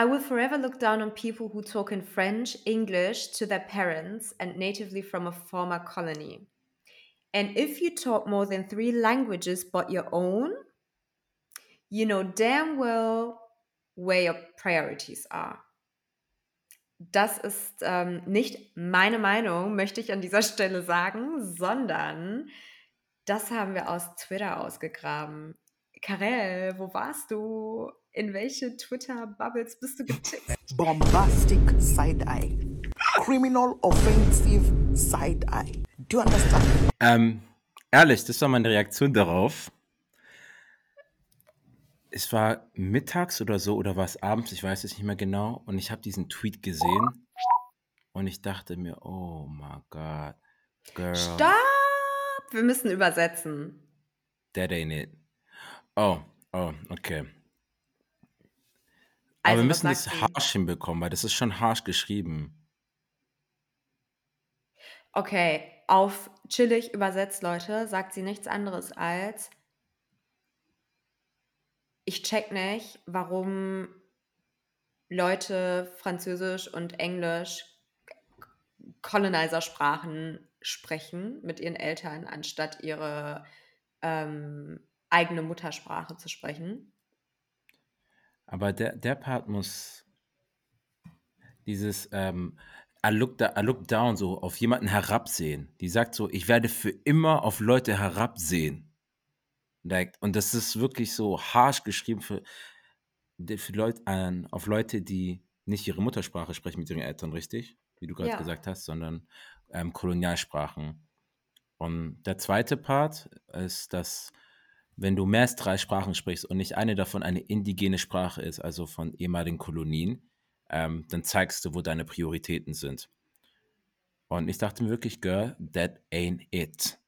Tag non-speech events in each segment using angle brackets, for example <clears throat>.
I will forever look down on people who talk in French, English to their parents and natively from a former colony. And if you talk more than three languages but your own, you know damn well where your priorities are. Das ist ähm, nicht meine Meinung, möchte ich an dieser Stelle sagen, sondern das haben wir aus Twitter ausgegraben. Karel, wo warst du? In welche Twitter-Bubbles bist du getickt? Bombastic side eye. Criminal offensive side eye. Do you understand? Ähm, ehrlich, das war meine Reaktion darauf. Es war mittags oder so, oder war es abends, ich weiß es nicht mehr genau. Und ich habe diesen Tweet gesehen und ich dachte mir, oh my God, girl, Stopp! Wir müssen übersetzen. that ain't it. Oh, oh, okay. Aber Also, wir was müssen das harsch hinbekommen, weil das ist schon harsch geschrieben. Okay, auf chillig übersetzt, Leute, sagt sie nichts anderes als ich check nicht, warum Leute Französisch und Englisch Colonizer-Sprachen sprechen mit ihren Eltern, anstatt ihre ähm, eigene Muttersprache zu sprechen. Aber der, der Part muss dieses ähm, I, look da, I look down so auf jemanden herabsehen. Die sagt so, ich werde für immer auf Leute herabsehen. Like, und das ist wirklich so harsh geschrieben für, für Leute, an, auf Leute, die nicht ihre Muttersprache sprechen mit ihren Eltern, richtig? Wie du gerade Ja. gesagt hast, sondern ähm, Kolonialsprachen. Und der zweite Part ist, dass wenn du mehr als drei Sprachen sprichst und nicht eine davon eine indigene Sprache ist, also von ehemaligen Kolonien, ähm, dann zeigst du, wo deine Prioritäten sind. Und ich dachte mir wirklich, Girl, that ain't it.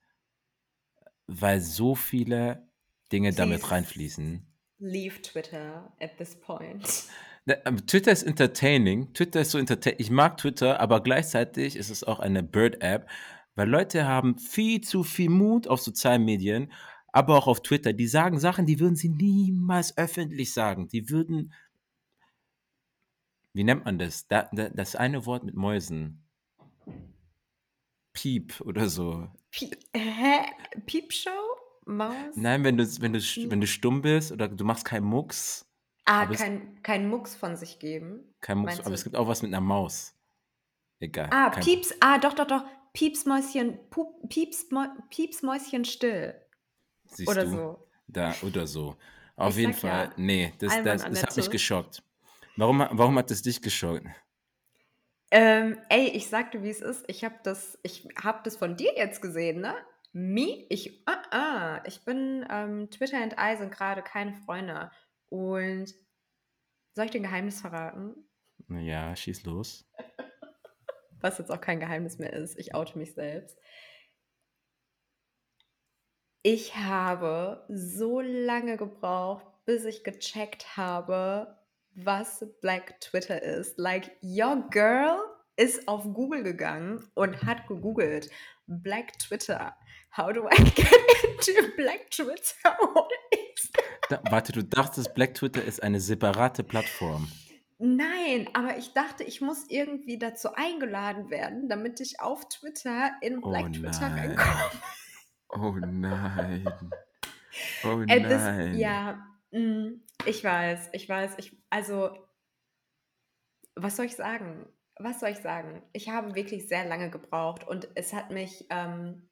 Weil so viele Dinge damit Please. reinfließen. Leave Twitter at this point. Ne, ähm, Twitter ist entertaining. Twitter ist so entertaining. Ich mag Twitter, aber gleichzeitig ist es auch eine Bird-App, weil Leute haben viel zu viel Mut auf sozialen Medien, aber auch auf Twitter. Die sagen Sachen, die würden sie niemals öffentlich sagen. Die würden. Wie nennt man das? Da, da, das eine Wort mit Mäusen. Piep oder so. Hä? Piepshow? Maus? Nein, wenn du, wenn du, Piep. wenn du stumm bist oder du machst keinen Mucks. Ah, es- kein, kein Mucks von sich geben. Kein Mucks, aber es gibt auch was mit einer Maus. Egal. Ah, kein- Pieps, ah, doch, doch, doch. Piepsmäuschen, Pup, Pieps, Piepsmäuschen still. Siehst Oder du? so. Da, oder so. Auf Ich jeden Fall, ja, nee, das, Alman das, das hat mich geschockt. Warum, warum hat das dich geschockt? Ähm, ey, ich sagte, wie es ist. Ich habe das, ich hab das von dir jetzt gesehen, ne? Me? Ich, ah, ah, ich bin, ähm, Twitter und I sind gerade keine Freunde. Und soll ich dir ein Geheimnis verraten? Ja, schieß los. <laughs> Was jetzt auch kein Geheimnis mehr ist. Ich oute mich selbst. Ich habe so lange gebraucht, bis ich gecheckt habe, was Black Twitter ist. Like, your girl ist auf Google gegangen und hat gegoogelt. Black Twitter. How do I <laughs> get into Black Twitter? <laughs> Da, warte, du dachtest, Black Twitter ist eine separate Plattform. Nein, aber ich dachte, ich muss irgendwie dazu eingeladen werden, damit ich auf Twitter in Oh Black Twitter nein. reinkomme. Oh nein. <laughs> Oh das, nein. ja, mm, ich weiß, ich weiß, ich, also, was soll ich sagen? Was soll ich sagen? Ich habe wirklich sehr lange gebraucht und es hat mich, ähm,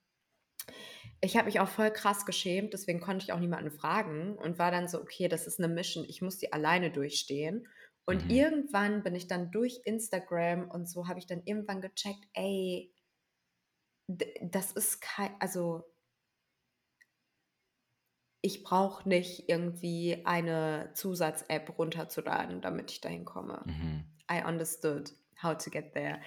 ich habe mich auch voll krass geschämt, deswegen konnte ich auch niemanden fragen und war dann so, okay, das ist eine Mission, ich muss die alleine durchstehen. Und Mhm. irgendwann bin ich dann durch Instagram und so habe ich dann irgendwann gecheckt, ey, das ist kein, also ich brauche nicht irgendwie eine Zusatz-App runterzuladen, damit ich dahin komme. Mhm. I understood how to get there.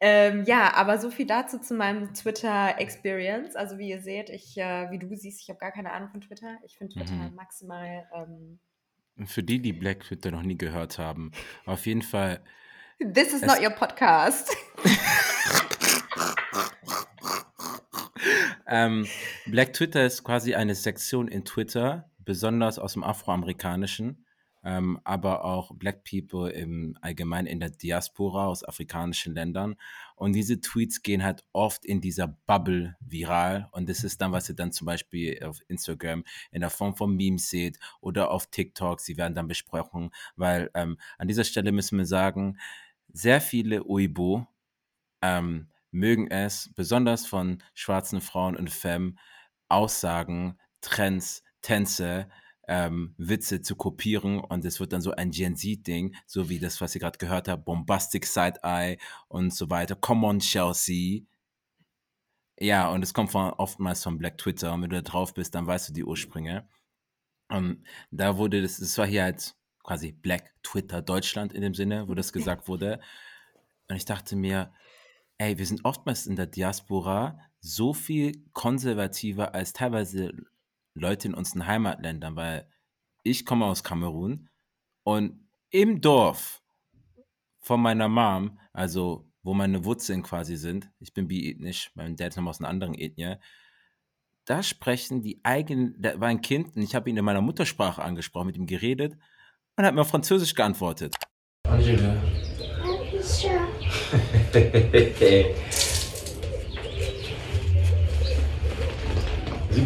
Ähm, ja, aber so viel dazu zu meinem Twitter-Experience. Also wie ihr seht, ich, äh, wie du siehst, ich habe gar keine Ahnung von Twitter. Ich finde Twitter Mhm. maximal ähm, Für die, die Black Twitter noch nie gehört haben, auf jeden Fall. This is not your podcast. <laughs> ähm, Black Twitter ist quasi eine Sektion in Twitter, besonders aus dem Afroamerikanischen ähm, aber auch Black People im Allgemeinen in der Diaspora aus afrikanischen Ländern. Und diese Tweets gehen halt oft in dieser Bubble viral. Und das ist dann, was ihr dann zum Beispiel auf Instagram in der Form von Memes seht oder auf TikTok. Sie werden dann besprochen, weil ähm, an dieser Stelle müssen wir sagen, sehr viele Uibo ähm, mögen es, besonders von schwarzen Frauen und Femmes, Aussagen, Trends, Tänze, ähm, Witze zu kopieren und es wird dann so ein Gen Z-Ding, so wie das, was ihr gerade gehört habt, Bombastic Side-Eye und so weiter. Come on, Chelsea. Ja, und es kommt von, oftmals von Black Twitter und wenn du da drauf bist, dann weißt du die Ursprünge. Und da wurde das, das war hier halt quasi Black Twitter Deutschland in dem Sinne, wo das gesagt wurde. Und ich dachte mir, ey, wir sind oftmals in der Diaspora so viel konservativer als teilweise Leute in unseren Heimatländern, weil ich komme aus Kamerun und im Dorf von meiner Mom, also wo meine Wurzeln quasi sind, ich bin biethnisch, mein Dad kommt aus einer anderen Ethnie, da sprechen die eigenen, da war ein Kind und ich habe ihn in meiner Muttersprache angesprochen, mit ihm geredet und er hat mir auf Französisch geantwortet. Angela. <laughs> Du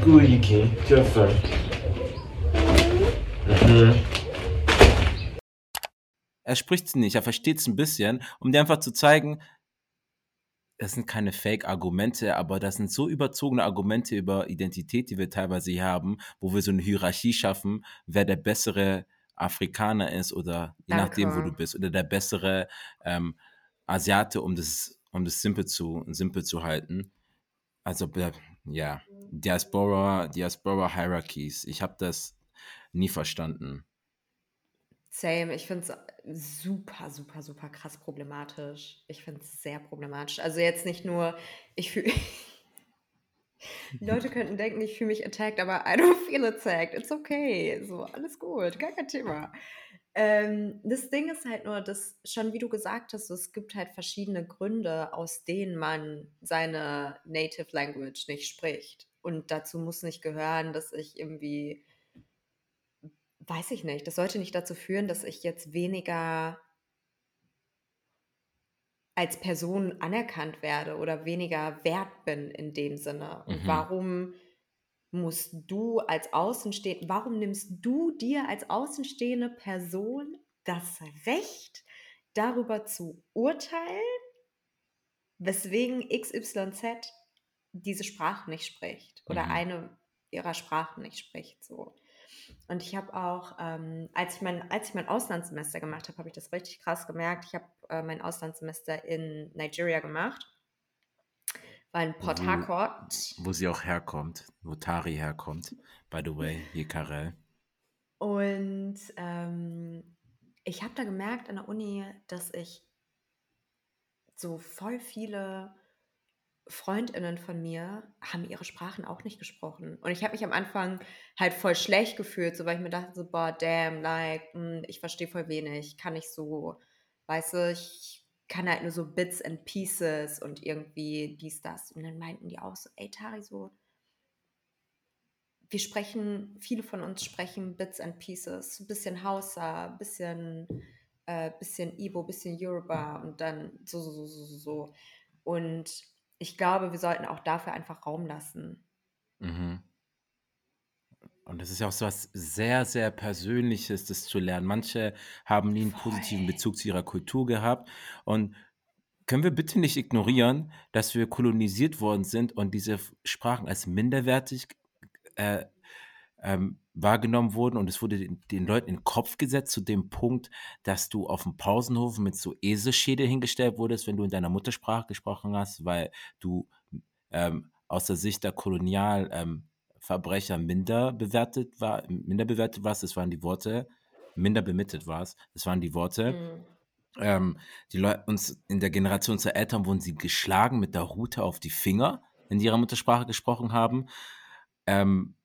Mhm. Er spricht es nicht, er versteht es ein bisschen, um dir einfach zu zeigen, das sind keine Fake-Argumente, aber das sind so überzogene Argumente über Identität, die wir teilweise hier haben, wo wir so eine Hierarchie schaffen, wer der bessere Afrikaner ist oder je Danke. nachdem, wo du bist, oder der bessere ähm, Asiate, um das, um das simpel zu, simpel zu halten. Also ja, Diaspora, Diaspora Hierarchies. Ich habe das nie verstanden. Same, ich finde es super, super, super krass problematisch. Ich finde es sehr problematisch. Also jetzt nicht nur, ich fühle. <laughs> Leute <laughs> könnten denken, ich fühle mich attacked, aber I don't feel attacked. It's okay. So, alles gut, gar kein Thema. Ähm, das Ding ist halt nur, dass schon wie du gesagt hast, es gibt halt verschiedene Gründe, aus denen man seine Native Language nicht spricht. Und dazu muss nicht gehören, dass ich irgendwie, weiß ich nicht, das sollte nicht dazu führen, dass ich jetzt weniger als Person anerkannt werde oder weniger wert bin in dem Sinne. Und mhm. warum musst du als Außenstehende, warum nimmst du dir als außenstehende Person das Recht, darüber zu urteilen, weswegen XYZ diese Sprache nicht spricht oder mhm. eine ihrer Sprachen nicht spricht. So. Und ich habe auch, ähm, als, ich mein, als ich mein Auslandssemester gemacht habe, habe ich das richtig krass gemerkt. Ich habe äh, mein Auslandssemester in Nigeria gemacht in Port Harcourt. Wo sie auch herkommt, wo Tari herkommt, by the way, hier Karel. Und ähm, ich habe da gemerkt an der Uni, dass ich so voll viele Freundinnen von mir haben ihre Sprachen auch nicht gesprochen. Und ich habe mich am Anfang halt voll schlecht gefühlt, so weil ich mir dachte, so, boah, damn, like, mh, hm, ich verstehe voll wenig, kann ich so, weißt du, ich kann halt nur so Bits and Pieces und irgendwie dies, das. Und dann meinten die auch so, ey Tari, so, wir sprechen, viele von uns sprechen Bits and Pieces, bisschen Hausa, bisschen, äh, bisschen Ibo, bisschen Yoruba und dann so, so, so, so, so. Und ich glaube, wir sollten auch dafür einfach Raum lassen. Mhm. Und das ist ja auch so was sehr, sehr Persönliches, das zu lernen. Manche haben nie einen positiven Bezug zu ihrer Kultur gehabt. Und können wir bitte nicht ignorieren, dass wir kolonisiert worden sind und diese Sprachen als minderwertig äh, ähm, wahrgenommen wurden und es wurde den, den, Leuten in den Kopf gesetzt zu dem Punkt, dass du auf dem Pausenhof mit so Eselschädel hingestellt wurdest, wenn du in deiner Muttersprache gesprochen hast, weil du ähm, aus der Sicht der Kolonial ähm, Verbrecher minder bewertet war, minder bewertet war, das waren die Worte, minder bemittelt war es, das waren die Worte. Mhm. Ähm, die Leute uns in der Generation unserer Eltern wurden sie geschlagen mit der Rute auf die Finger, wenn sie ihre Muttersprache gesprochen haben. Ähm,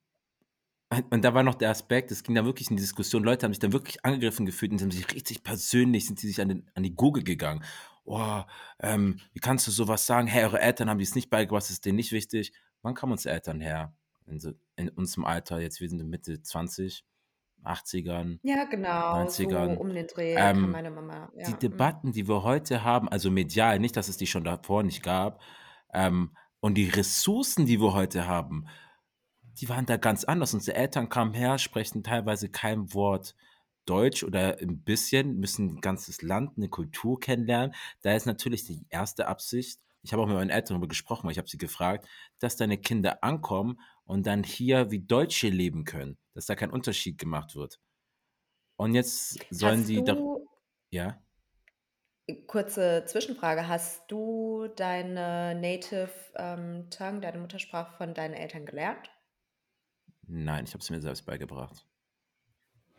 Und da war noch der Aspekt, es ging da wirklich in die Diskussion, Leute haben sich dann wirklich angegriffen gefühlt und haben sich richtig persönlich, sind sie sich an, den, an die Gurgel gegangen. Oh, ähm, wie kannst du sowas sagen? Hey, eure Eltern haben dies nicht beigebracht, das ist denen nicht wichtig. Wann kamen unsere Eltern her? In, so, in unserem Alter, jetzt wir sind Mitte 20, 80ern, Ja, genau, so 90ern. um den Dreh kam Ähm, meine Mama. die Ja, mm. Debatten, die wir heute haben, also medial, nicht, dass es die schon davor nicht gab, ähm, und die Ressourcen, die wir heute haben, die waren da ganz anders. Unsere Eltern kamen her, sprechen teilweise kein Wort Deutsch oder ein bisschen, müssen ein ganzes Land, eine Kultur kennenlernen. Da ist natürlich die erste Absicht, ich habe auch mit meinen Eltern darüber gesprochen, weil ich habe sie gefragt, dass deine Kinder ankommen und dann hier wie Deutsche leben können, dass da kein Unterschied gemacht wird. Und jetzt sollen Hast sie da, ja, kurze Zwischenfrage, hast du deine Native ähm, Tongue, deine Muttersprache von deinen Eltern gelernt? nein, ich habe es mir selbst beigebracht.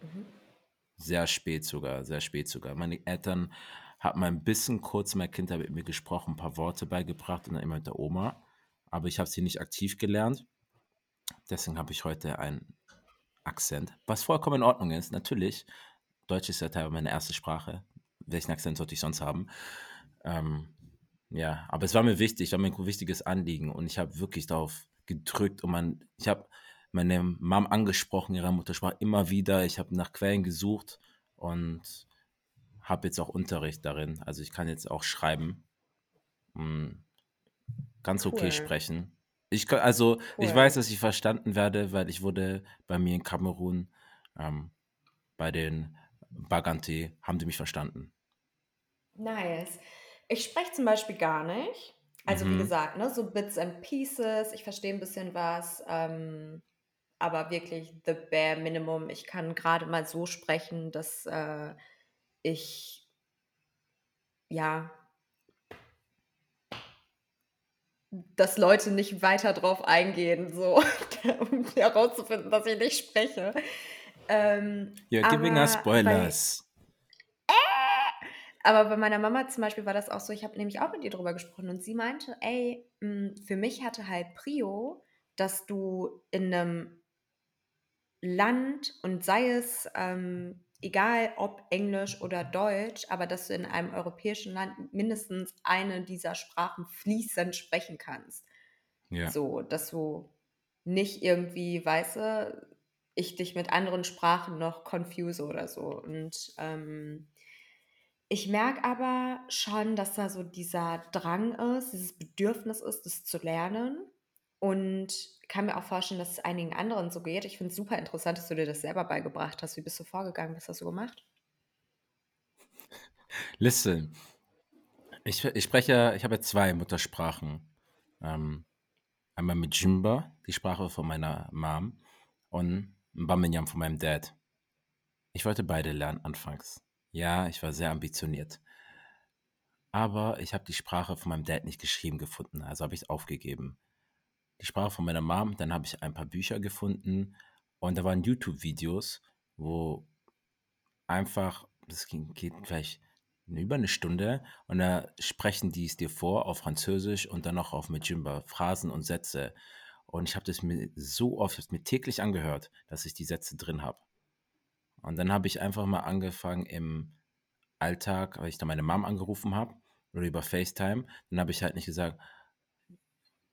Mhm. Sehr spät sogar, sehr spät sogar. Meine Eltern haben mal ein bisschen kurz in meiner Kindheit mit mir gesprochen, ein paar Worte beigebracht und dann immer mit der Oma. Aber ich habe sie nicht aktiv gelernt. Deswegen habe ich heute einen Akzent, was vollkommen in Ordnung ist. Natürlich, Deutsch ist ja teilweise meine erste Sprache. Welchen Akzent sollte ich sonst haben? Ähm, ja, aber es war mir wichtig, war mir ein wichtiges Anliegen und ich habe wirklich darauf gedrückt und man, ich habe meine Mom angesprochen, ihrer Muttersprache immer wieder. Ich habe nach Quellen gesucht und habe jetzt auch Unterricht darin. Also ich kann jetzt auch schreiben, mm, ganz okay Cool, sprechen. Ich also ich cool. weiß, dass ich verstanden werde, weil ich wurde bei mir in Kamerun ähm, bei den Bagante, haben die mich verstanden. Nice. Ich spreche zum Beispiel gar nicht. Also wie Mhm. gesagt, ne, so Bits and Pieces. Ich verstehe ein bisschen was, ähm, aber wirklich the bare minimum. Ich kann gerade mal so sprechen, dass äh, ich ja, dass Leute nicht weiter drauf eingehen, so, <laughs> um herauszufinden, dass ich nicht spreche. Ähm, You're giving us aber bei spoilers. Aber bei meiner Mama zum Beispiel war das auch so, ich habe nämlich auch mit ihr drüber gesprochen und sie meinte, ey, mh, für mich hatte halt Prio, dass du in einem Land und sei es ähm, egal ob Englisch oder Deutsch, aber dass du in einem europäischen Land mindestens eine dieser Sprachen fließend sprechen kannst. Ja. So, dass du nicht irgendwie, weißt du, ich dich mit anderen Sprachen noch confuse oder so. Und ähm, ich merke aber schon, dass da so dieser Drang ist, dieses Bedürfnis ist, das zu lernen. Und kann mir auch vorstellen, dass es einigen anderen so geht. Ich finde es super interessant, dass du dir das selber beigebracht hast. Wie bist du vorgegangen? Was hast du gemacht? Listen, ich, ich spreche, ich habe zwei Muttersprachen. Ähm, einmal mit Jimba, die Sprache von meiner Mom, und Baminyam von meinem Dad. Ich wollte beide lernen anfangs. Ja, ich war sehr ambitioniert. Aber ich habe die Sprache von meinem Dad nicht geschrieben gefunden, also habe ich es aufgegeben. Die Sprache von meiner Mom, dann habe ich ein paar Bücher gefunden und da waren YouTube-Videos, wo einfach, das ging, geht vielleicht über eine Stunde und da sprechen die es dir vor auf Französisch und dann noch auf Majimba, Phrasen und Sätze. Und ich habe das mir so oft, ich habe mir täglich angehört, dass ich die Sätze drin habe. Und dann habe ich einfach mal angefangen im Alltag, weil ich da meine Mom angerufen habe oder über FaceTime, dann habe ich halt nicht gesagt,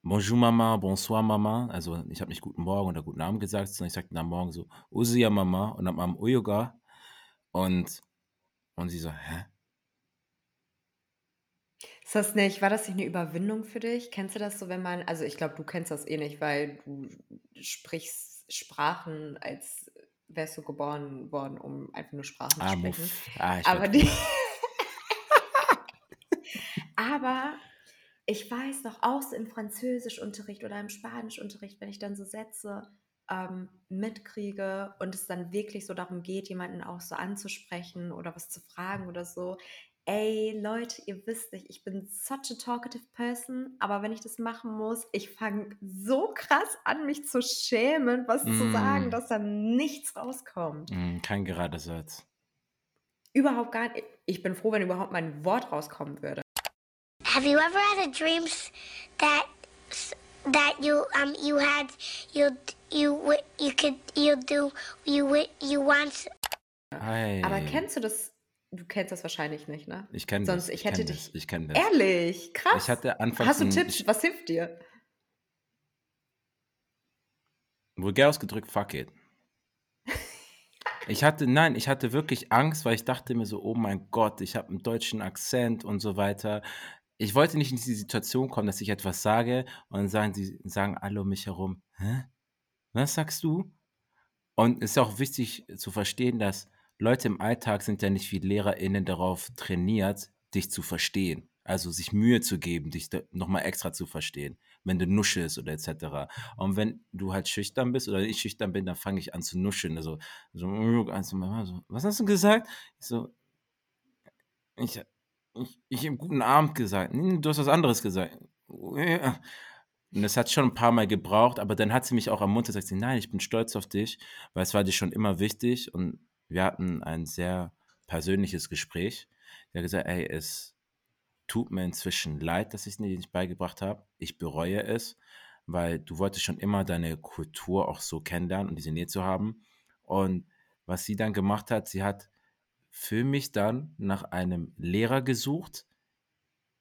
Bonjour Mama, bonsoir Mama. Also ich habe nicht guten Morgen oder guten Abend gesagt, sondern ich sagte am Morgen so, Usia Mama und dann am Uyoga. Und, und sie so, hä? Ist das nicht, war das nicht eine Überwindung für dich? Kennst du das so, wenn man, also ich glaube, du kennst das eh nicht, weil du sprichst Sprachen, als wärst du geboren worden, um einfach nur Sprachen Ah, zu Muff. sprechen. Ah, ich Aber die. <laughs> <laughs> Aber ich weiß noch, auch so im Französischunterricht oder im Spanischunterricht, wenn ich dann so Sätze ähm, mitkriege und es dann wirklich so darum geht, jemanden auch so anzusprechen oder was zu fragen oder so. Ey, Leute, ihr wisst nicht, ich bin such a talkative person, aber wenn ich das machen muss, ich fange so krass an, mich zu schämen, was zu sagen, Mm. dass da nichts rauskommt. Mm, kein gerader Satz. Überhaupt gar nicht. Ich bin froh, wenn überhaupt mein Wort rauskommen würde. Have you ever had a dream that that you um you had you you you could you do you you want. Aber kennst du das? Du kennst das wahrscheinlich nicht, ne? Ich kenne das. Sonst ich, ich hätte dich. Das. Ich kenne das. Ehrlich, krass. Ich hatte anfangs. Hast du Tipps? Was hilft dir? Vulgär ausgedrückt, fuck it. Ich hatte, nein, ich hatte wirklich Angst, weil ich dachte mir so, oh mein Gott, ich habe einen deutschen Akzent und so weiter. Ich wollte nicht in diese Situation kommen, dass ich etwas sage und dann sagen die, sagen alle um mich herum, hä? Was sagst du? Und es ist auch wichtig zu verstehen, dass Leute im Alltag sind ja nicht wie LehrerInnen darauf trainiert, dich zu verstehen. Also sich Mühe zu geben, dich nochmal extra zu verstehen, wenn du nuschelst oder etc. Und wenn du halt schüchtern bist oder ich schüchtern bin, dann fange ich an zu nuscheln. Also, so, so, was hast du gesagt? Ich so, ich, ich, ich habe guten Abend gesagt. Du hast was anderes gesagt. Und das hat schon ein paar Mal gebraucht, aber dann hat sie mich auch ermuntert, sagt sie, nein, ich bin stolz auf dich, weil es war dir schon immer wichtig und wir hatten ein sehr persönliches Gespräch. Sie hat gesagt, ey, es tut mir inzwischen leid, dass ich es dir nicht beigebracht habe. Ich bereue es, weil du wolltest schon immer deine Kultur auch so kennenlernen und diese Nähe zu haben. Und was sie dann gemacht hat, sie hat für mich dann nach einem Lehrer gesucht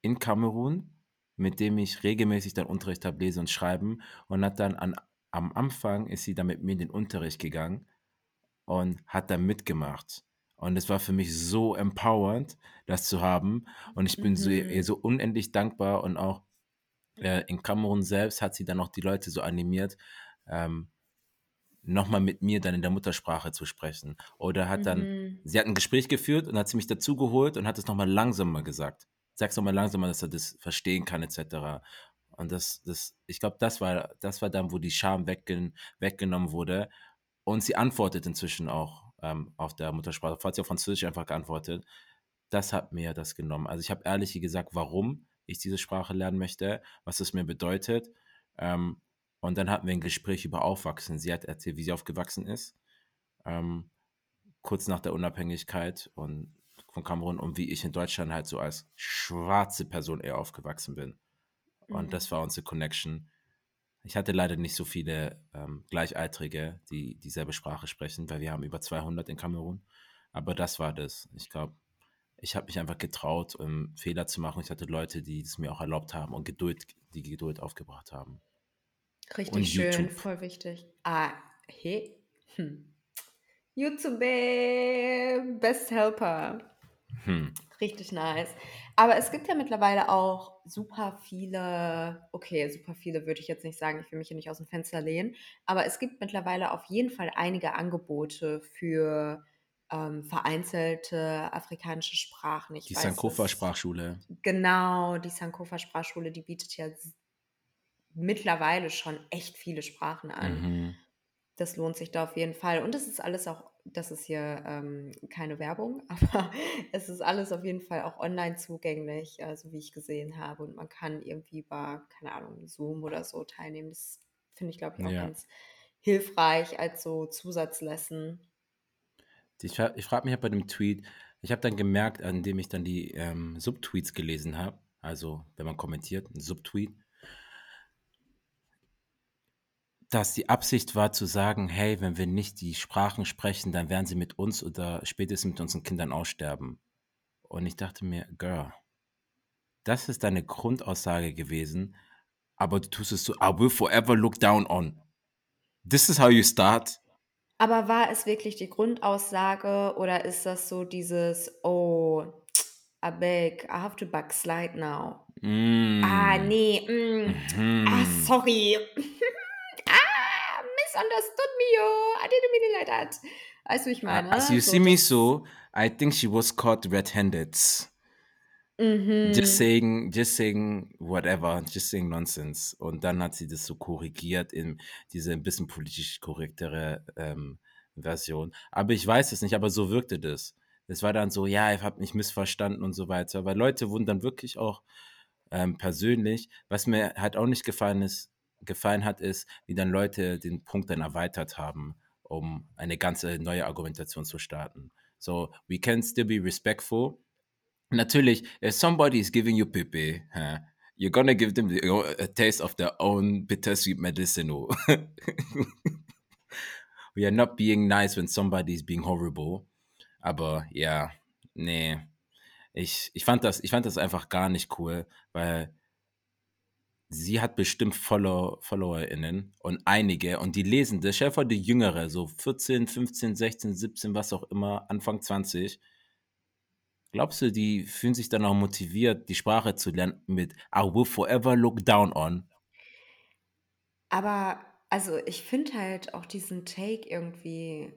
in Kamerun, mit dem ich regelmäßig dann Unterricht habe, lesen und schreiben. Und hat dann an, am Anfang ist sie dann mit mir in den Unterricht gegangen und hat dann mitgemacht. Und es war für mich so empowernd, das zu haben. Und ich bin mhm. so, ihr so unendlich dankbar. Und auch äh, in Kamerun selbst hat sie dann auch die Leute so animiert, ähm, nochmal mit mir dann in der Muttersprache zu sprechen. Oder hat dann, mhm. sie hat ein Gespräch geführt und hat sie mich dazugeholt und hat es nochmal langsamer gesagt. Sag's nochmal langsamer, dass er das verstehen kann, etc. Und das, das, ich glaube, das war, das war dann, wo die Scham weggen, weggenommen wurde. Und sie antwortet inzwischen auch ähm, auf der Muttersprache, falls sie auf Französisch einfach geantwortet. Das hat mir das genommen. Also ich habe ehrlich gesagt, warum ich diese Sprache lernen möchte, was es mir bedeutet. Ähm, und dann hatten wir ein Gespräch über Aufwachsen. Sie hat erzählt, wie sie aufgewachsen ist, ähm, kurz nach der Unabhängigkeit und von Kamerun und wie ich in Deutschland halt so als schwarze Person eher aufgewachsen bin. Und mhm. das war unsere Connection. Ich hatte leider nicht so viele ähm, Gleichaltrige, die dieselbe Sprache sprechen, weil wir haben über 200 in Kamerun. Aber das war das. Ich glaube, ich habe mich einfach getraut, um Fehler zu machen. Ich hatte Leute, die es mir auch erlaubt haben und Geduld, die Geduld aufgebracht haben. Richtig und schön, YouTube. voll wichtig. Ah, hey. Hm. YouTube, Best Helper. Hm. Richtig nice. Aber es gibt ja mittlerweile auch super viele, okay, super viele würde ich jetzt nicht sagen, ich will mich hier nicht aus dem Fenster lehnen, aber es gibt mittlerweile auf jeden Fall einige Angebote für ähm, vereinzelte afrikanische Sprachen. Ich die Sankofa-Sprachschule. Genau, die Sankofa-Sprachschule, die bietet ja mittlerweile schon echt viele Sprachen an. Mhm. Das lohnt sich da auf jeden Fall. Und es ist alles auch das ist hier ähm, keine Werbung, <laughs> aber es ist alles auf jeden Fall auch online zugänglich, also wie ich gesehen habe. Und man kann irgendwie bei, keine Ahnung, Zoom oder so teilnehmen. Das finde ich, glaube ich, auch ja. ganz hilfreich als so Zusatzlesson. Ich, ich frage mich bei dem Tweet, ich habe dann gemerkt, an dem ich dann die ähm, Subtweets gelesen habe, also wenn man kommentiert, ein Subtweet, dass die Absicht war zu sagen, hey, wenn wir nicht die Sprachen sprechen, dann werden sie mit uns oder spätestens mit unseren Kindern aussterben. Und ich dachte mir, Girl, das ist deine Grundaussage gewesen, aber du tust es so, I will forever look down on. This is how you start. Aber war es wirklich die Grundaussage oder ist das so dieses, oh, I beg, I have to backslide now? Mm. Ah, nee, mm. mm Ah, sorry. Misunderstood me, yo. I didn't mean it like that. Weißt du, ich meine? As you so, see me so, I think she was caught red-handed. Mhm. Just saying, just saying whatever, just saying nonsense. Und dann hat sie das so korrigiert in diese ein bisschen politisch korrektere ähm, Version. Aber ich weiß es nicht, aber so wirkte das. Es war dann so, ja, ich habe mich missverstanden und so weiter. Weil Leute wurden dann wirklich auch ähm, persönlich, was mir halt auch nicht gefallen ist, gefallen hat, ist, wie dann Leute den Punkt dann erweitert haben, um eine ganze neue Argumentation zu starten. So, we can still be respectful. Natürlich, if somebody is giving you pipi, huh, you're gonna give them the, a taste of their own bittersweet medicinal. <laughs> we are not being nice when somebody's being horrible. Aber ja, nee. Ich, ich, fand das, ich fand das einfach gar nicht cool, weil sie hat bestimmt Follow, FollowerInnen und einige und die lesen das. Stell die Jüngere, so 14, 15, 16, 17, was auch immer, Anfang 20. Glaubst du, die fühlen sich dann auch motiviert, die Sprache zu lernen mit I will forever look down on? Aber, also ich finde halt auch diesen Take irgendwie,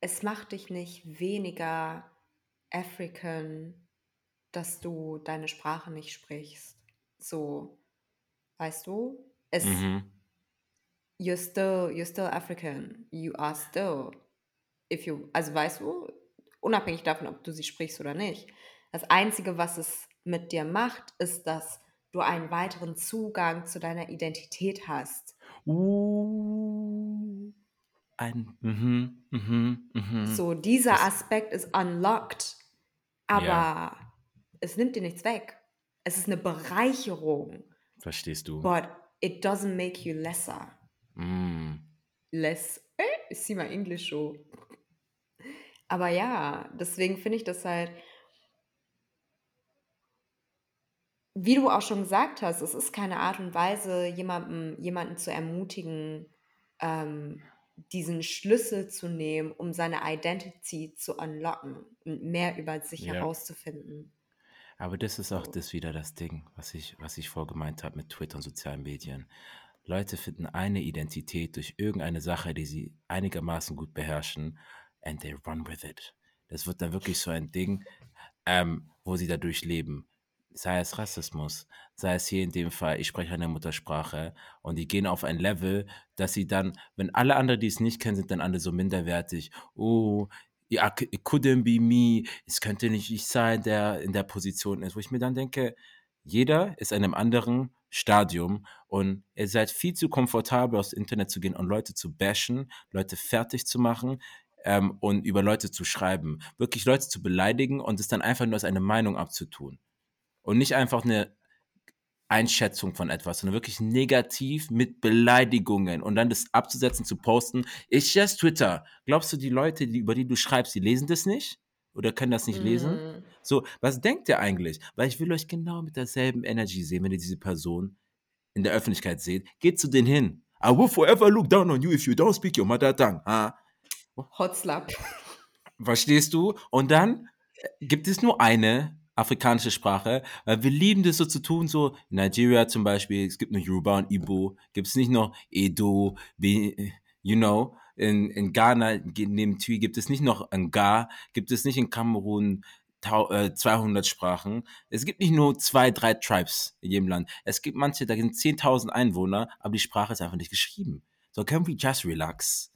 es macht dich nicht weniger African, dass du deine Sprache nicht sprichst. So, weißt du? Es, Mhm. you're still, you're still African. You are still. If you, also weißt du, unabhängig davon, ob du sie sprichst oder nicht. Das Einzige, was es mit dir macht, ist, dass du einen weiteren Zugang zu deiner Identität hast. Uh, ein, mhm, mhm, mhm. So, dieser Das- Aspekt ist unlocked, aber Ja. es nimmt dir nichts weg. Es ist eine Bereicherung, Verstehst du? but it doesn't make you lesser. Mm. Less, äh, ich zieh mal Englisch so. Aber ja, deswegen finde ich das halt, wie du auch schon gesagt hast, es ist keine Art und Weise, jemanden, jemanden zu ermutigen, ähm, diesen Schlüssel zu nehmen, um seine Identity zu unlocken und mehr über sich Ja. herauszufinden. Aber das ist auch das wieder das Ding, was ich, was ich vorgemeint habe mit Twitter und sozialen Medien. Leute finden eine Identität durch irgendeine Sache, die sie einigermaßen gut beherrschen, and they run with it. Das wird dann wirklich so ein Ding, ähm, wo sie dadurch leben. Sei es Rassismus, sei es hier in dem Fall, ich spreche eine Muttersprache und die gehen auf ein Level, dass sie dann, wenn alle anderen, die es nicht kennen, sind dann alle so minderwertig. Oh, ja, it couldn't be me, es könnte nicht ich sein, der in der Position ist, wo ich mir dann denke, jeder ist in einem anderen Stadium und ihr seid viel zu komfortabel, aufs Internet zu gehen und Leute zu bashen, Leute fertig zu machen ähm, und über Leute zu schreiben, wirklich Leute zu beleidigen und es dann einfach nur als eine Meinung abzutun. Und nicht einfach eine Einschätzung von etwas, sondern wirklich negativ mit Beleidigungen und dann das abzusetzen, zu posten. Ist just Twitter. Glaubst du, die Leute, die, über die du schreibst, die lesen das nicht? Oder können das nicht lesen? Mm. So, was denkt ihr eigentlich? Weil ich will euch genau mit derselben Energy sehen, wenn ihr diese Person in der Öffentlichkeit seht. Geht zu denen hin. I will forever look down on you if you don't speak your mother tongue. Ah, Hot slap. verstehst du? Und dann äh, gibt es nur eine afrikanische Sprache, weil wir lieben das so zu tun, so in Nigeria zum Beispiel, es gibt nur Yoruba und Igbo, gibt es nicht noch Edo, you know, in, in Ghana, neben Twi, gibt es nicht noch Nga, gibt es nicht in Kamerun tau- äh, 200 Sprachen. Es gibt nicht nur zwei, drei Tribes in jedem Land. Es gibt manche, da sind 10.000 Einwohner, aber die Sprache ist einfach nicht geschrieben. So can we just relax?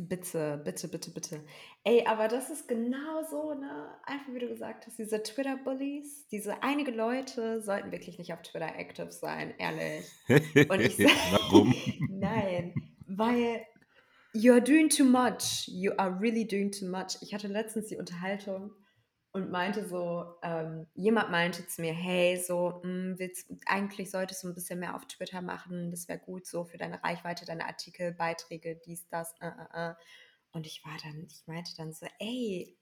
Bitte, bitte, bitte, bitte. Ey, aber das ist genau so, ne? Einfach wie du gesagt hast, diese Twitter-Bullies, diese einige Leute sollten wirklich nicht auf Twitter active sein, ehrlich. Und ich <laughs> Warum? <laughs> Nein, weil you are doing too much. You are really doing too much. Ich hatte letztens die Unterhaltung und meinte so, ähm, jemand meinte zu mir, hey, so, mh, willst, eigentlich solltest du ein bisschen mehr auf Twitter machen, das wäre gut so für deine Reichweite, deine Artikel, Beiträge, dies, das, äh, äh, äh. Und ich war dann, ich meinte dann so, ey,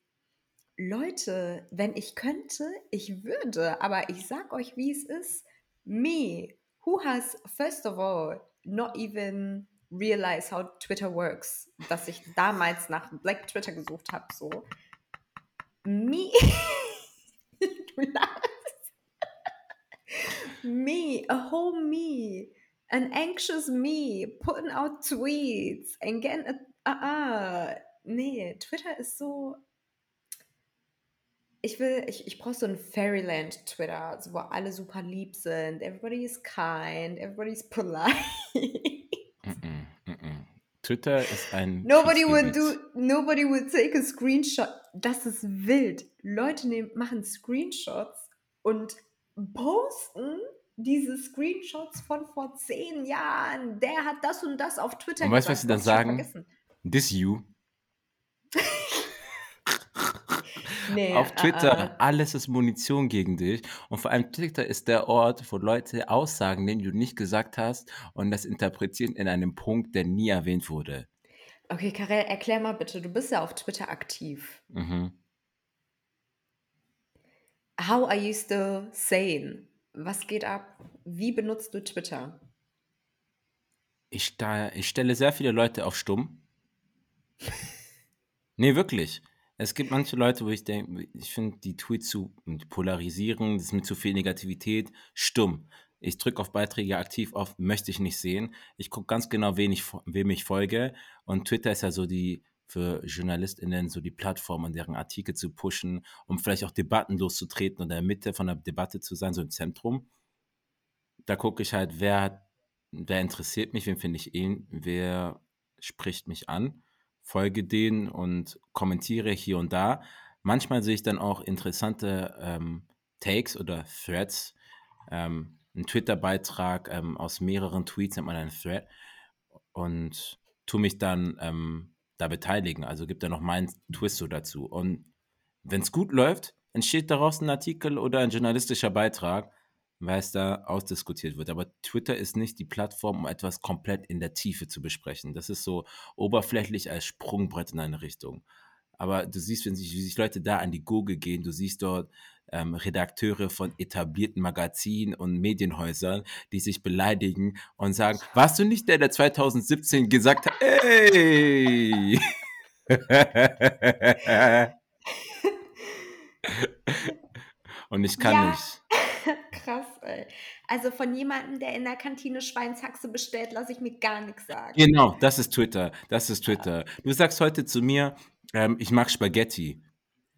Leute, wenn ich könnte, ich würde, aber ich sag euch, wie es ist. Me, who has, first of all, not even realized how Twitter works, dass ich damals nach Black Twitter gesucht habe, so. Me, <laughs> du lachst. me, a whole me, an anxious me, putting out tweets and getting a, ah, ah. nee, Twitter ist so, ich will, ich, ich brauche so ein Fairyland Twitter, so wo alle super lieb sind, everybody is kind, everybody is polite. Twitter ist ein Nobody would do, nobody would take a screenshot. Das ist wild. Leute nehmen, machen Screenshots und posten diese Screenshots von vor zehn Jahren. Der hat das und das auf Twitter Und weißt du, was sie dann sagen? This you. <laughs> Nee, Auf uh Twitter, -uh. alles ist Munition gegen dich. Und vor allem Twitter ist der Ort, wo Leute Aussagen nehmen, die du nicht gesagt hast und das interpretieren in einem Punkt, der nie erwähnt wurde. Okay, Karel, erklär mal bitte, du bist ja auf Twitter aktiv. Mhm. How are you still sane? Was geht ab? Wie benutzt du Twitter? Ich, da, ich stelle sehr viele Leute auf stumm. <laughs> nee, wirklich. Es gibt manche Leute, wo ich denke, ich finde die Tweets zu polarisieren, das ist mit zu viel Negativität, stumm. Ich drücke auf Beiträge aktiv auf, möchte ich nicht sehen. Ich gucke ganz genau, wen ich, wem ich folge. Und Twitter ist ja so die für JournalistInnen so die Plattform, an deren Artikel zu pushen, um vielleicht auch Debatten loszutreten und in der Mitte von der Debatte zu sein, so im Zentrum. Da gucke ich halt, wer wer interessiert mich, wen finde ich ihn, wer spricht mich an, folge denen und kommentiere hier und da. Manchmal sehe ich dann auch interessante ähm, Takes oder Threads. Ähm, ein Twitter-Beitrag ähm, aus mehreren Tweets nennt man einen Thread und tu mich dann ähm, da beteiligen. Also gibt da noch meinen Twist so dazu. Und wenn es gut läuft, entsteht daraus ein Artikel oder ein journalistischer Beitrag weil es da ausdiskutiert wird. Aber Twitter ist nicht die Plattform, um etwas komplett in der Tiefe zu besprechen. Das ist so oberflächlich als Sprungbrett in eine Richtung. Aber du siehst, wenn sich, wie sich Leute da an die Google gehen, du siehst dort ähm, Redakteure von etablierten Magazinen und Medienhäusern, die sich beleidigen und sagen, warst du nicht der, der 2017 gesagt hat, ey! <laughs> und ich kann Ja. nicht. <laughs> Krass, ey. Also von jemandem, der in der Kantine Schweinshaxe bestellt, lasse ich mir gar nichts sagen. Genau, das ist Twitter. Das ist Twitter. Du sagst heute zu mir, ähm, ich mag Spaghetti.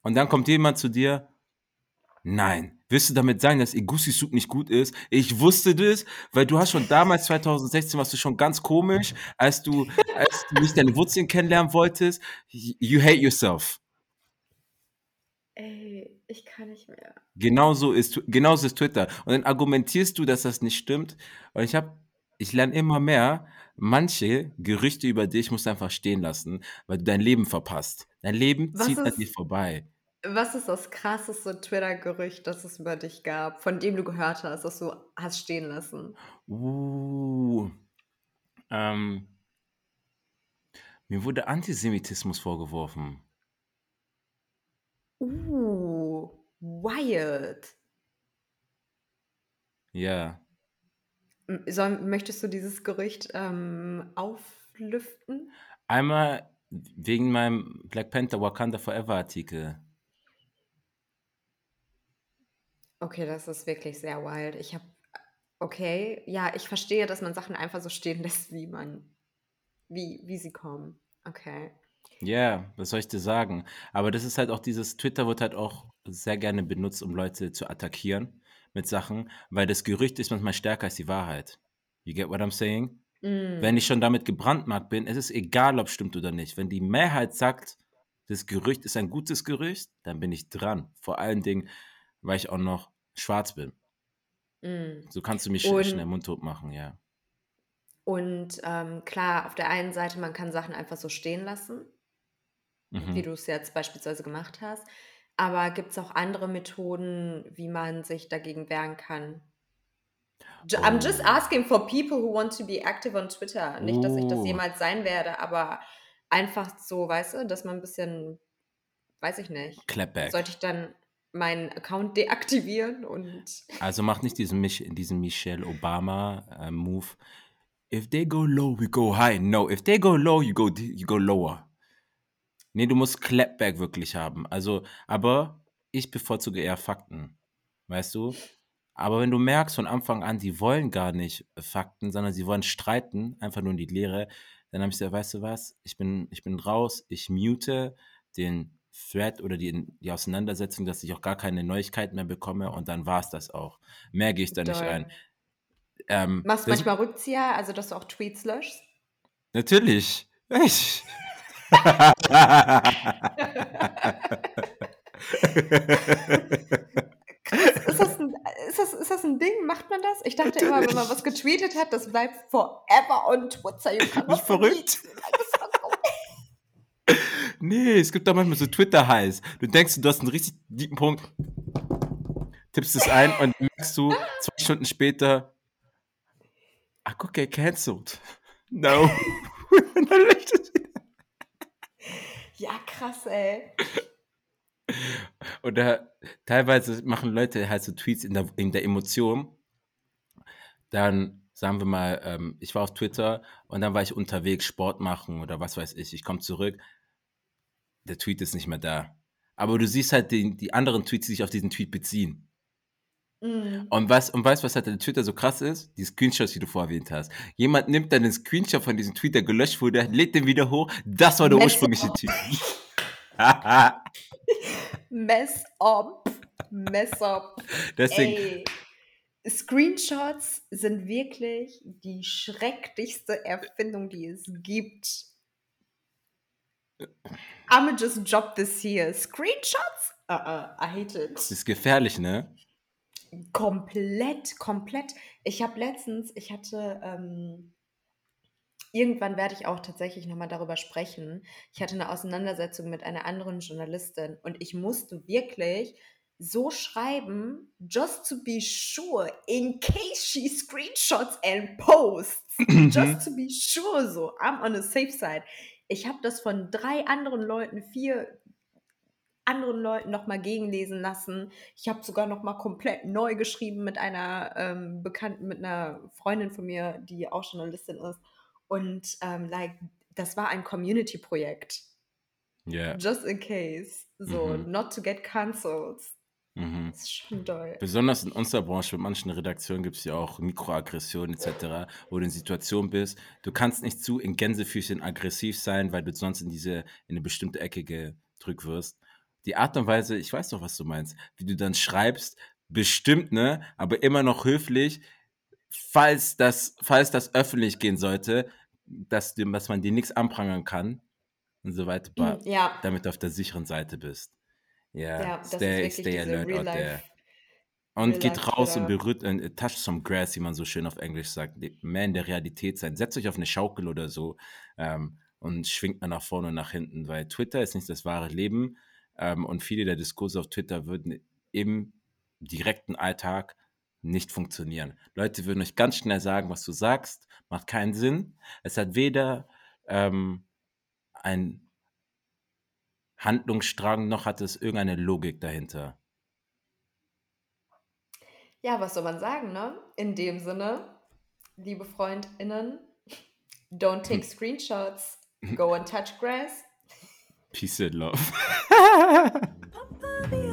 Und dann kommt jemand zu dir, nein. Willst du damit sagen, dass Egusi Soup nicht gut ist? Ich wusste das, weil du hast schon damals 2016 warst du schon ganz komisch, als du, als du nicht deine Wurzeln kennenlernen wolltest. You hate yourself. Ey, ich kann nicht mehr. Genauso ist, genauso ist Twitter. Und dann argumentierst du, dass das nicht stimmt. Und ich habe, ich lerne immer mehr, manche Gerüchte über dich musst du einfach stehen lassen, weil du dein Leben verpasst. Dein Leben Was zieht an ist- dir vorbei. Was ist das krasseste Twitter-Gerücht, das es über dich gab, von dem du gehört hast, das du hast stehen lassen? Uh, ähm, mir wurde Antisemitismus vorgeworfen. Uh, wild. Ja. Soll, möchtest du dieses Gerücht ähm, auflüften? Einmal wegen meinem Black Panther Wakanda Forever Artikel. Okay, das ist wirklich sehr wild. Ich habe, okay, ja, ich verstehe, dass man Sachen einfach so stehen lässt, wie man, wie, wie sie kommen. Okay. Ja, was soll ich dir sagen? Aber das ist halt auch dieses, Twitter wird halt auch sehr gerne benutzt, um Leute zu attackieren mit Sachen, weil das Gerücht ist manchmal stärker als die Wahrheit. You get what I'm saying? Mm. Wenn ich schon damit gebrandmarkt bin, es ist egal, ob es stimmt oder nicht. Wenn die Mehrheit sagt, das Gerücht ist ein gutes Gerücht, dann bin ich dran. Vor allen Dingen, weil ich auch noch schwarz bin. Mm. So kannst du mich Und- schnell mundtot machen, ja. Und ähm, klar, auf der einen Seite, man kann Sachen einfach so stehen lassen, wie Mhm. du es jetzt beispielsweise gemacht hast. Aber gibt es auch andere Methoden, wie man sich dagegen wehren kann? Ju- I'm just Oh. asking for people who want to be active on Twitter. Nicht, dass ich das Oh. jemals sein werde, aber einfach so, weißt du, dass man ein bisschen, weiß ich nicht. Clapback. Sollte ich dann meinen Account deaktivieren und <laughs> Also mach nicht diesen, Mich diesen Michelle Obama-Move. If they go low, we go high. No, if they go low, you go, you go lower. Nee, du musst Clapback wirklich haben. Also, aber ich bevorzuge eher Fakten. Weißt du? Aber wenn du merkst von Anfang an, die wollen gar nicht Fakten, sondern sie wollen streiten, einfach nur in die Leere, dann habe ich gesagt, weißt du was, ich bin, ich bin raus, ich mute den Thread oder die, die Auseinandersetzung, dass ich auch gar keine Neuigkeiten mehr bekomme und dann war es das auch. Mehr gehe ich da nicht Doll. ein. Ähm, Machst du manchmal Rückzieher, also dass du auch Tweets löschst? Natürlich. Ich. Ist das, ein, ist, das, ist das ein Ding? Macht man das? Ich dachte immer, wenn man was getweetet hat, das bleibt forever on Twitter. You cannot Bist verrückt? Nee, es gibt da manchmal so Twitter-Highs. Du denkst, du hast einen richtig tiefen Punkt, tippst es ein und merkst du zwei Stunden später, ah, guck, er cancelled. No. und <laughs> dann löscht es wieder. Ja, krass, ey. <laughs> Oder teilweise machen Leute halt so Tweets in der, in der Emotion. Dann sagen wir mal, ähm, ich war auf Twitter und dann war ich unterwegs, Sport machen oder was weiß ich. Ich komme zurück, der Tweet ist nicht mehr da. Aber du siehst halt die, die anderen Tweets, die sich auf diesen Tweet beziehen. Mm. Und, was, und weißt du, was halt an Twitter so krass ist? Die Screenshots, die du vorher erwähnt hast. Jemand nimmt dann den Screenshot von diesem Tweet, der gelöscht wurde, lädt den wieder hoch. Das war der Mess ursprüngliche. Tweet. <laughs> Mess up. Mess up. Deswegen, Ey. Screenshots sind wirklich die schrecklichste Erfindung, die es gibt. I'ma just drop this here. Screenshots? Uh-uh, I hate it. das ist gefährlich, ne? Komplett, komplett. Ich habe letztens, ich hatte, ähm, irgendwann werde ich auch tatsächlich nochmal darüber sprechen. Ich hatte eine Auseinandersetzung mit einer anderen Journalistin und ich musste wirklich so schreiben, just to be sure, in case she screenshots and posts. <clears throat> just to be sure, so, I'm on the safe side. Ich habe das von drei anderen Leuten, vier anderen Leuten nochmal gegenlesen lassen. Ich habe sogar nochmal komplett neu geschrieben mit einer ähm, Bekannten, mit einer Freundin von mir, die auch Journalistin ist. Und ähm, like, das war ein Community-Projekt. Ja. Just in case. So, Mhm. not to get cancelled. Mhm. Das ist schon doll. Besonders in unserer Branche, mit manchen Redaktionen gibt es ja auch Mikroaggressionen etc., wo du in Situationen bist, du kannst nicht zu in Gänsefüßchen aggressiv sein, weil du sonst in diese, in eine bestimmte Ecke gedrückt wirst. Die Art und Weise, ich weiß doch, was du meinst, wie du dann schreibst, bestimmt, ne, aber immer noch höflich, falls das, falls das öffentlich gehen sollte, dass, dem, dass man dir nichts anprangern kann und so weiter, ba- Ja, damit du auf der sicheren Seite bist. Ja, ja, stay, stay alert out there. Und geht raus und Twitter. berührt, äh, touch some grass, wie man so schön auf Englisch sagt. Mehr in der Realität sein. Setzt euch auf eine Schaukel oder so ähm, und schwingt mal nach vorne und nach hinten, weil Twitter ist nicht das wahre Leben. Ähm, und viele der Diskurse auf Twitter würden im direkten Alltag nicht funktionieren. Leute würden euch ganz schnell sagen, was du sagst, macht keinen Sinn. Es hat weder ähm, ein Handlungsstrang, noch hat es irgendeine Logik dahinter. Ja, was soll man sagen, ne? In dem Sinne, liebe FreundInnen, don't take screenshots, <laughs> go and touch grass. Peace and love. <laughs> <laughs>